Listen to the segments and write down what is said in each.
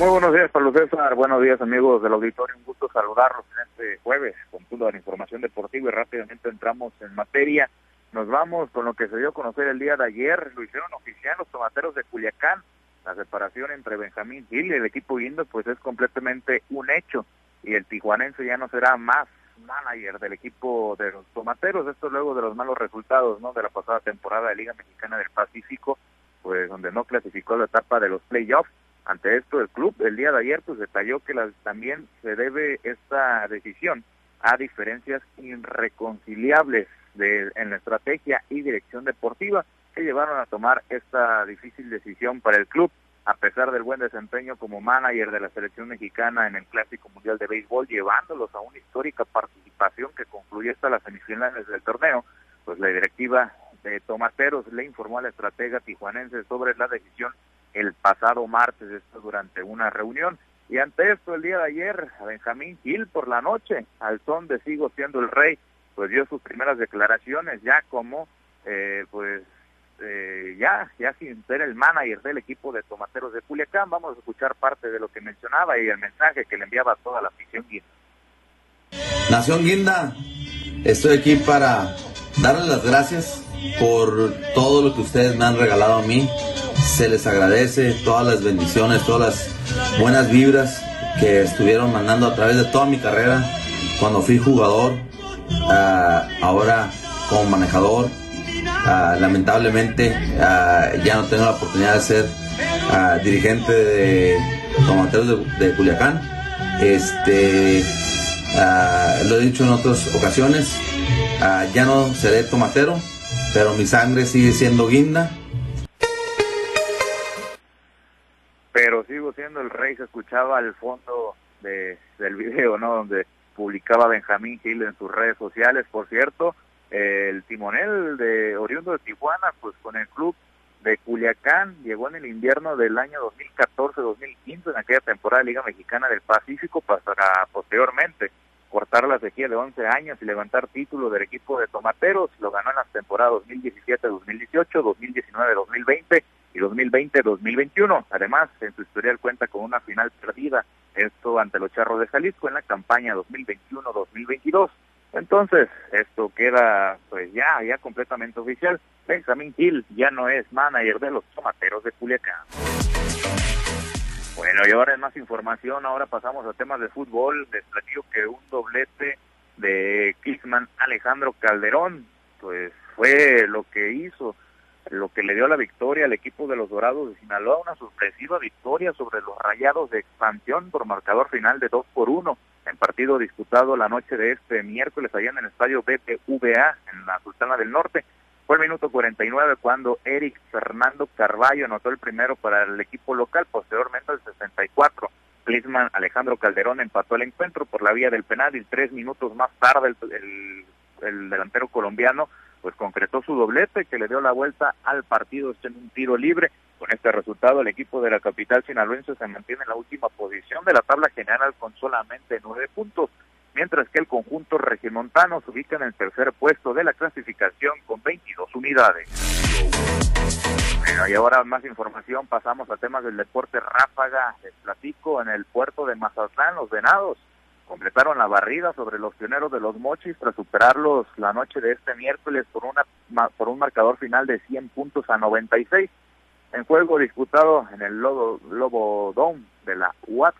Muy buenos días, Pablo César. Buenos días, amigos del auditorio. Un gusto saludarlos en este jueves con toda la información deportiva y rápidamente entramos en materia. Nos vamos con lo que se dio a conocer el día de ayer. Lo hicieron oficial los tomateros de Culiacán. La separación entre Benjamín Gil y el equipo guindo pues es completamente un hecho. Y el tijuanense ya no será más manager del equipo de los tomateros. Esto luego de los malos resultados ¿no? de la pasada temporada de Liga Mexicana del Pacífico, pues donde no clasificó la etapa de los playoffs ante esto, el club el día de ayer pues detalló que también se debe esta decisión a diferencias irreconciliables de, en la estrategia y dirección deportiva que llevaron a tomar esta difícil decisión para el club, a pesar del buen desempeño como manager de la selección mexicana en el Clásico Mundial de Béisbol, llevándolos a una histórica participación que concluyó hasta las semifinales del torneo, pues la directiva de Tomateros le informó al estratega tijuanense sobre la decisión el pasado martes, esto durante una reunión. Y ante esto, el día de ayer, Benjamín Gil por la noche, al son de Sigo siendo el rey, pues dio sus primeras declaraciones ya como, eh, pues, eh, ya, ya sin ser el manager del equipo de Tomateros de Culiacán. Vamos a escuchar parte de lo que mencionaba y el mensaje que le enviaba a toda la afición Guinda. Nación Guinda, estoy aquí para darles las gracias por todo lo que ustedes me han regalado a mí se les agradece todas las bendiciones, todas las buenas vibras que estuvieron mandando a través de toda mi carrera, cuando fui jugador, ah, ahora como manejador. Ah, lamentablemente ah, ya no tengo la oportunidad de ser dirigente de tomateros de, de Culiacán. Este, lo he dicho en otras ocasiones, ya no seré tomatero, pero mi sangre sigue siendo guinda se escuchaba al fondo de, del video, ¿no? Donde publicaba Benjamín Gil en sus redes sociales, por cierto, el timonel de oriundo de Tijuana, pues con el club de Culiacán, llegó en el invierno del año 2014-2015, en aquella temporada de Liga Mexicana del Pacífico, para posteriormente cortar la sequía de 11 años y levantar título del equipo de Tomateros, lo ganó en las temporadas 2017-2018, 2019-2020 y 2020-2021. Además, en su historial cuenta con una final perdida, esto ante los Charros de Jalisco en la campaña 2021-2022. Entonces, esto queda pues ya, ya completamente oficial. Benjamin Gil ya no es manager de los tomateros de Culiacán. Bueno, y ahora en más información, ahora pasamos a temas de fútbol. Les platico que un doblete de Kickman Alejandro Calderón, pues fue lo que hizo lo que le dio la victoria al equipo de los Dorados de Sinaloa, una sorpresiva victoria sobre los Rayados de Expansión por marcador final de 2 por 1 en partido disputado la noche de este miércoles allá en el estadio BPVA en la Sultana del Norte. Fue el minuto 49 cuando Eric Fernando Carballo anotó el primero para el equipo local, posteriormente el 64. Clisman Alejandro Calderón empató el encuentro por la vía del penal y tres minutos más tarde el, el delantero colombiano pues concretó su doblete que le dio la vuelta al partido en un tiro libre. Con este resultado, el equipo de la capital sinaloense se mantiene en la última posición de la tabla general con solamente nueve puntos, mientras que el conjunto regimontano se ubica en el tercer puesto de la clasificación con 22 unidades. Bueno, y ahora más información, pasamos a temas del deporte ráfaga. Les platico en el puerto de Mazatlán, los venados completaron la barrida sobre los pioneros de los Mochis tras superarlos la noche de este miércoles por una por un marcador final de 100 puntos a 96 en juego disputado en el Lobo, Lobo Dome de la UAT.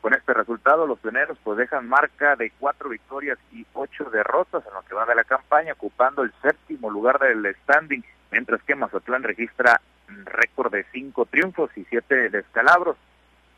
Con este resultado, los pioneros pues dejan marca de cuatro victorias y ocho derrotas en lo que va de la campaña, ocupando el séptimo lugar del standing, mientras que Mazatlán registra récord de cinco triunfos y siete descalabros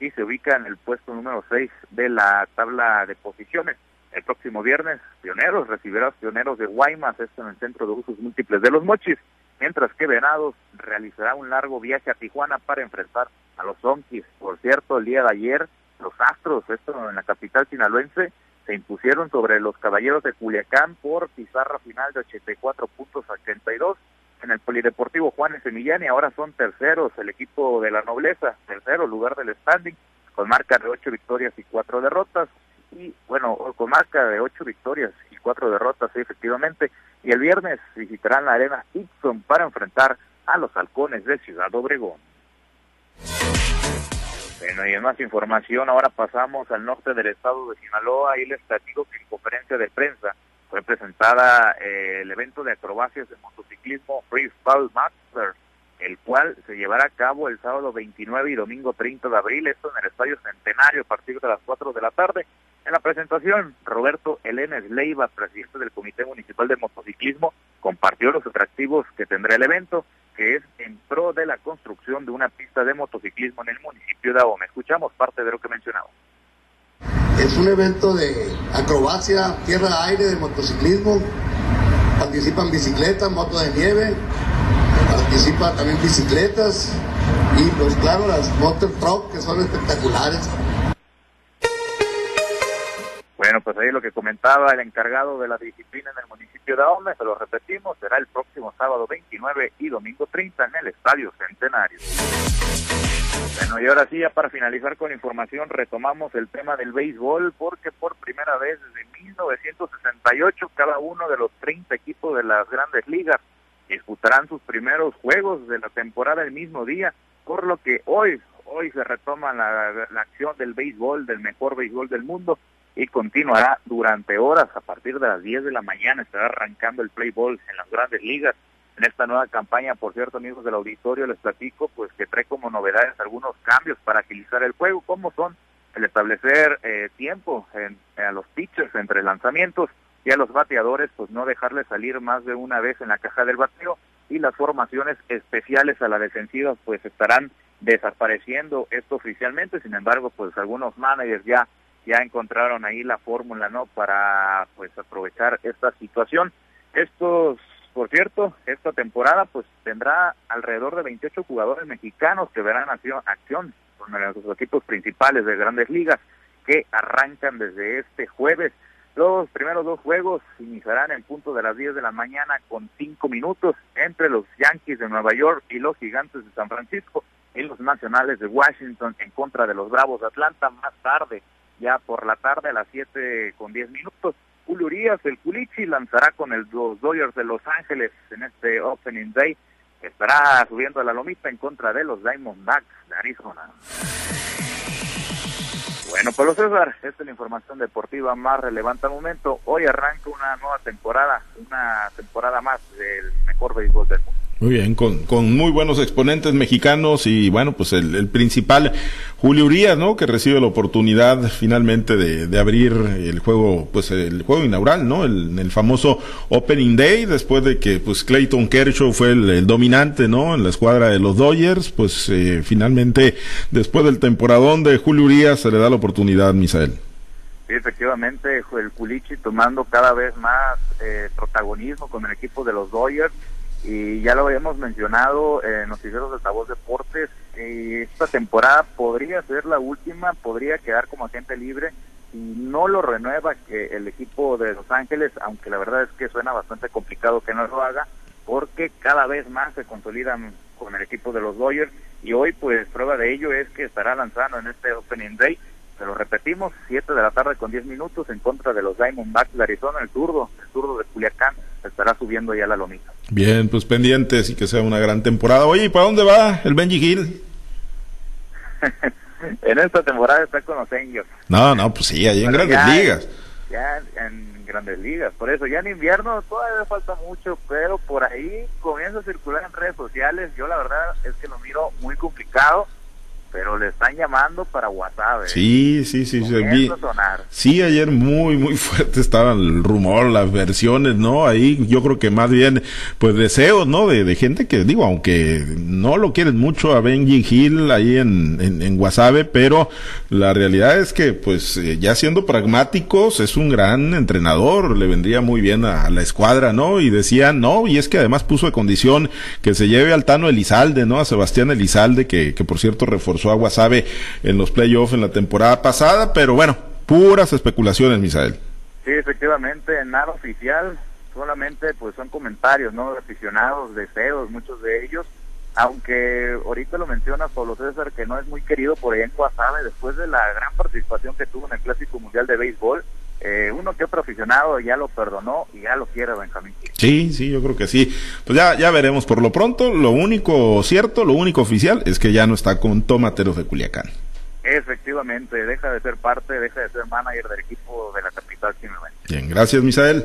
y se ubica en el puesto número 6 de la tabla de posiciones. El próximo viernes, Pioneros recibirá a Pioneros de Guaymas, esto en el Centro de Usos Múltiples de los Mochis, mientras que Venados realizará un largo viaje a Tijuana para enfrentar a los Zonkis. Por cierto, el día de ayer, los Astros, esto en la capital sinaloense, se impusieron sobre los Caballeros de Culiacán por pizarra final de 84 puntos a 82 en el Polideportivo Juanes Emiliani, ahora son terceros el equipo de la nobleza, tercero lugar del standing, con marca de ocho victorias y cuatro derrotas, y bueno, con marca de ocho victorias y cuatro derrotas, efectivamente, y el viernes visitarán la arena Ixon para enfrentar a los halcones de Ciudad Obregón. Bueno, y en más información, ahora pasamos al norte del estado de Sinaloa y les platico que en conferencia de prensa fue presentada eh, el evento de acrobacias de motociclismo Freestyle Master, el cual se llevará a cabo el sábado 29 y domingo 30 de abril, esto en el Estadio Centenario a partir de las 4 de la tarde. En la presentación, Roberto Elena Leiva, presidente del Comité Municipal de Motociclismo, compartió los atractivos que tendrá el evento, que es en pro de la construcción de una pista de motociclismo en el municipio de Ahome. Escuchamos parte de lo que mencionaba. Es un evento de acrobacia, tierra-aire, de motociclismo. Participan bicicletas, moto de nieve, participan también bicicletas y pues claro las motor truck que son espectaculares. Bueno, pues ahí lo que comentaba el encargado de la disciplina en el municipio de Ahome, se lo repetimos, será el próximo sábado 29 y domingo 30 en el Estadio Centenario. Bueno, y ahora sí, ya para finalizar con información, retomamos el tema del béisbol, porque por primera vez desde 1968 cada uno de los 30 equipos de las grandes ligas disputarán sus primeros juegos de la temporada el mismo día, por lo que hoy, hoy se retoma la, acción del béisbol, del mejor béisbol del mundo, y continuará durante horas a partir de las 10 de la mañana. Estará arrancando el play ball en las grandes ligas. En esta nueva campaña, por cierto, amigos del auditorio, les platico pues que trae como novedades algunos cambios para agilizar el juego, como son el establecer eh, tiempo en, a los pitchers entre lanzamientos y a los bateadores, pues no dejarles salir más de una vez en la caja del bateo y las formaciones especiales a la defensiva pues estarán desapareciendo esto oficialmente, sin embargo pues algunos managers ya ya encontraron ahí la fórmula, ¿no? Para pues aprovechar esta situación. Estos, por cierto, esta temporada pues tendrá alrededor de 28 jugadores mexicanos que verán acción, acción con los equipos principales de Grandes Ligas que arrancan desde este jueves. Los primeros dos juegos iniciarán en punto de las 10 de la mañana con 5 minutos entre los Yankees de Nueva York y los Gigantes de San Francisco y los Nacionales de Washington en contra de los Bravos de Atlanta más tarde ya por la tarde a las 7 con 10 minutos. Julio Urias, el Culichi, lanzará con el, los Dodgers de Los Ángeles en este Opening Day. Estará subiendo a la lomita en contra de los Diamondbacks de Arizona. Bueno, Pablo César, esta es la información deportiva más relevante al momento. Hoy arranca una nueva temporada, una temporada más del mejor béisbol del mundo. Muy bien, con, con muy buenos exponentes mexicanos y bueno, pues el, principal, Julio Urias, ¿no? Que recibe la oportunidad finalmente de, de abrir el juego, pues el juego inaugural, ¿no? El, famoso Opening Day, después de que pues Clayton Kershaw fue el, el dominante, ¿no? En la escuadra de los Dodgers, pues eh, finalmente, después del temporadón de Julio Urias, se le da la oportunidad, Misael. Sí, efectivamente, el Culichi tomando cada vez más eh, protagonismo con el equipo de los Dodgers y ya lo habíamos mencionado en Noticieros de Altavoz Deportes, esta temporada podría ser la última, podría quedar como agente libre y no lo renueva que el equipo de Los Ángeles, aunque la verdad es que suena bastante complicado que no lo haga, porque cada vez más se consolidan con el equipo de los Dodgers y hoy pues prueba de ello es que estará lanzando en este Opening Day. Se lo repetimos, 7 de la tarde con 10 minutos en contra de los Diamondbacks de Arizona, el zurdo, el zurdo de Culiacán, estará subiendo ya la lomita. Bien, pues pendientes y que sea una gran temporada. Oye, ¿y para dónde va el Benji Hill? en esta temporada está con los Angels. No, no, pues sí, ahí en Pero grandes ya- ligas. Ya en grandes ligas, por eso ya en invierno todavía falta mucho, pero por ahí comienza a circular en redes sociales. Yo la verdad es que lo miro muy complicado, pero le están llamando para WhatsApp. ¿eh? Sí, sí, sí. sí, vi-. Sí, ayer muy, muy fuerte estaba el rumor, las versiones, ¿no? Ahí yo creo que más bien, pues deseos, ¿no? De, de gente que, digo, aunque no lo quieren mucho a Benji Hill ahí en, en, en Guasave, pero la realidad es que, pues, eh, ya siendo pragmáticos, es un gran entrenador, le vendría muy bien a, a la escuadra, ¿no? Y decían, no, y es que además puso de condición que se lleve al Tano Elizalde, ¿no? A Sebastián Elizalde, que, que por cierto reforzó a Guasave en los playoffs en la temporada pasada, pero bueno, puras especulaciones, Misael. Sí, efectivamente, nada oficial, solamente pues son comentarios, ¿no? Aficionados, deseos, muchos de ellos, aunque ahorita lo menciona Pablo César, que no es muy querido por allá en Guasave, después de la gran participación que tuvo en el Clásico Mundial de Béisbol, eh, uno que otro aficionado ya lo perdonó y ya lo quiere Benjamín. Gil. Sí, sí, yo creo que sí. Pues ya, ya veremos. Por lo pronto, lo único cierto, lo único oficial es que ya no está con Tomateros de Culiacán. Efectivamente, deja de ser parte, deja de ser manager del equipo de la capital simplemente. Bien, gracias Misael.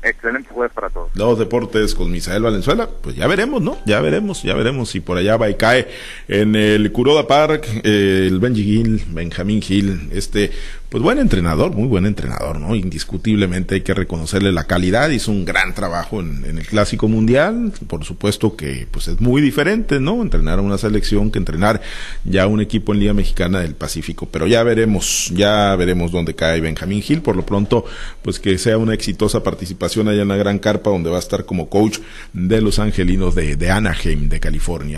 Excelente jueves para todos. Los deportes con Misael Valenzuela, pues ya veremos, ¿no? Ya veremos, ya veremos si por allá va y cae en el Kuroda Park, eh, el Benji Hill, Benjamín Hill, este, pues buen entrenador, muy buen entrenador, ¿no? Indiscutiblemente hay que reconocerle la calidad, hizo un gran trabajo en, el Clásico Mundial, por supuesto que pues es muy diferente, ¿no? Entrenar a una selección que entrenar ya un equipo en Liga Mexicana del Pacífico, pero ya veremos, ya veremos dónde cae Benjamín Hill, por lo pronto, pues que sea una exitosa participación allá en la gran carpa donde va a estar como coach de los angelinos de, de Anaheim, de California.